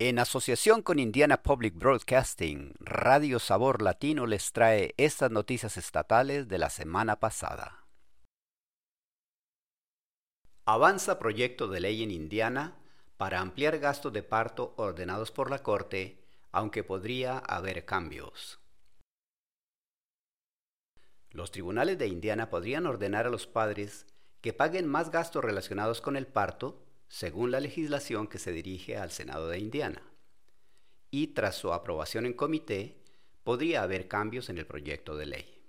En asociación con Indiana Public Broadcasting, Radio Sabor Latino les trae estas noticias estatales de la semana pasada. Avanza proyecto de ley en Indiana para ampliar gastos de parto ordenados por la Corte, aunque podría haber cambios. Los tribunales de Indiana podrían ordenar a los padres que paguen más gastos relacionados con el parto según la legislación que se dirige al Senado de Indiana. Y tras su aprobación en comité, podría haber cambios en el proyecto de ley.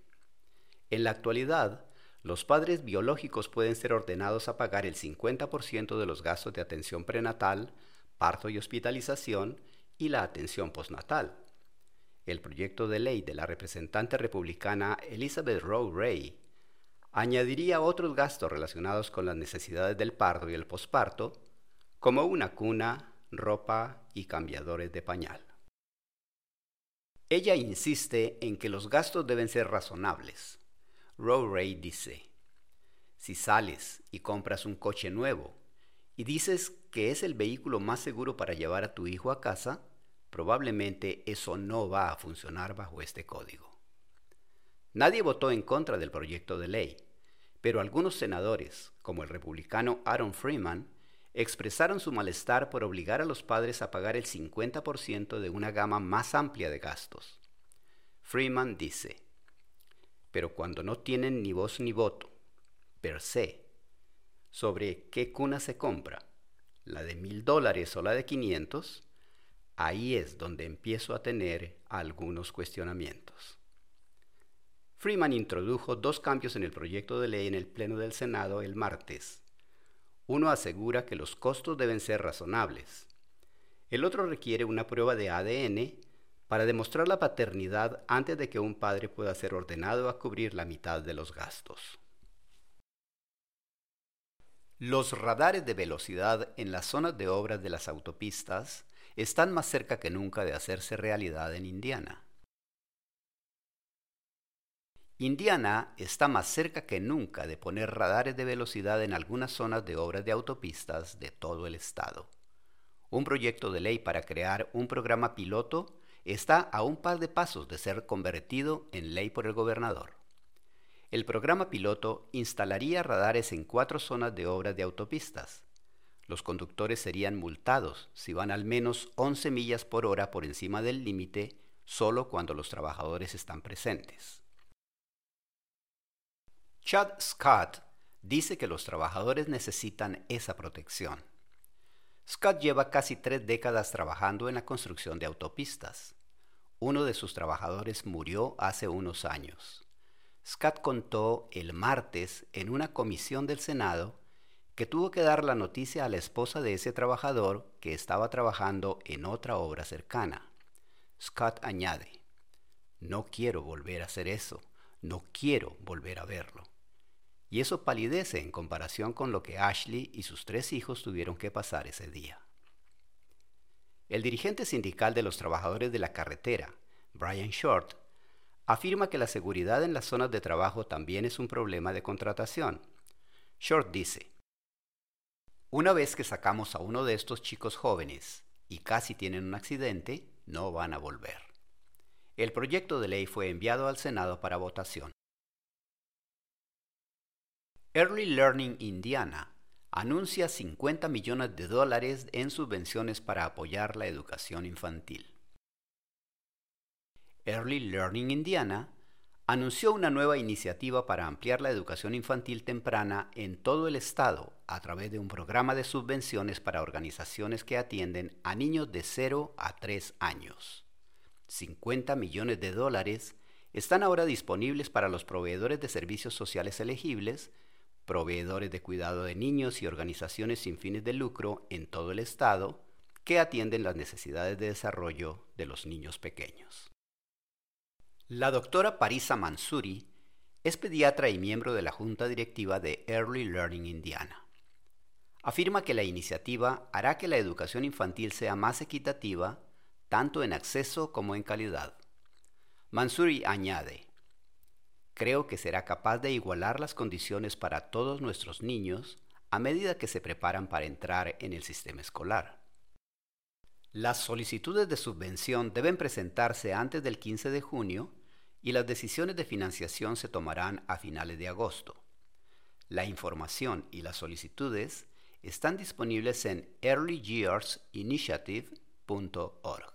En la actualidad, los padres biológicos pueden ser ordenados a pagar el 50% de los gastos de atención prenatal, parto y hospitalización y la atención postnatal. El proyecto de ley de la representante republicana Elizabeth Rowe Ray añadiría otros gastos relacionados con las necesidades del parto y el posparto, como una cuna, ropa y cambiadores de pañal. Ella insiste en que los gastos deben ser razonables. Ray dice, si sales y compras un coche nuevo y dices que es el vehículo más seguro para llevar a tu hijo a casa, probablemente eso no va a funcionar bajo este código. Nadie votó en contra del proyecto de ley, pero algunos senadores, como el republicano Aaron Freeman, expresaron su malestar por obligar a los padres a pagar el 50% de una gama más amplia de gastos. Freeman dice, pero cuando no tienen ni voz ni voto, per se, sobre qué cuna se compra, la de mil dólares o la de 500, ahí es donde empiezo a tener algunos cuestionamientos. Freeman introdujo dos cambios en el proyecto de ley en el Pleno del Senado el martes. Uno asegura que los costos deben ser razonables. El otro requiere una prueba de ADN para demostrar la paternidad antes de que un padre pueda ser ordenado a cubrir la mitad de los gastos. Los radares de velocidad en las zonas de obras de las autopistas están más cerca que nunca de hacerse realidad en Indiana. Indiana está más cerca que nunca de poner radares de velocidad en algunas zonas de obras de autopistas de todo el estado. Un proyecto de ley para crear un programa piloto está a un par de pasos de ser convertido en ley por el gobernador. El programa piloto instalaría radares en cuatro zonas de obras de autopistas. Los conductores serían multados si van al menos 11 millas por hora por encima del límite solo cuando los trabajadores están presentes. Chad Scott dice que los trabajadores necesitan esa protección. Scott lleva casi tres décadas trabajando en la construcción de autopistas. Uno de sus trabajadores murió hace unos años. Scott contó el martes en una comisión del Senado que tuvo que dar la noticia a la esposa de ese trabajador que estaba trabajando en otra obra cercana. Scott añade, no quiero volver a hacer eso, no quiero volver a verlo y eso palidece en comparación con lo que Ashley y sus tres hijos tuvieron que pasar ese día. El dirigente sindical de los trabajadores de la carretera, Brian Short, afirma que la seguridad en las zonas de trabajo también es un problema de contratación. Short dice, una vez que sacamos a uno de estos chicos jóvenes y casi tienen un accidente, no van a volver. El proyecto de ley fue enviado al Senado para votación. Early Learning Indiana anuncia 50 millones de dólares en subvenciones para apoyar la educación infantil. Early Learning Indiana anunció una nueva iniciativa para ampliar la educación infantil temprana en todo el estado a través de un programa de subvenciones para organizaciones que atienden a niños de 0 a 3 años. 50 millones de dólares están ahora disponibles para los proveedores de servicios sociales elegibles proveedores de cuidado de niños y organizaciones sin fines de lucro en todo el estado que atienden las necesidades de desarrollo de los niños pequeños. La doctora Parisa Mansuri es pediatra y miembro de la junta directiva de Early Learning Indiana. Afirma que la iniciativa hará que la educación infantil sea más equitativa tanto en acceso como en calidad. Mansuri añade, creo que será capaz de igualar las condiciones para todos nuestros niños a medida que se preparan para entrar en el sistema escolar. Las solicitudes de subvención deben presentarse antes del 15 de junio y las decisiones de financiación se tomarán a finales de agosto. La información y las solicitudes están disponibles en earlyyearsinitiative.org.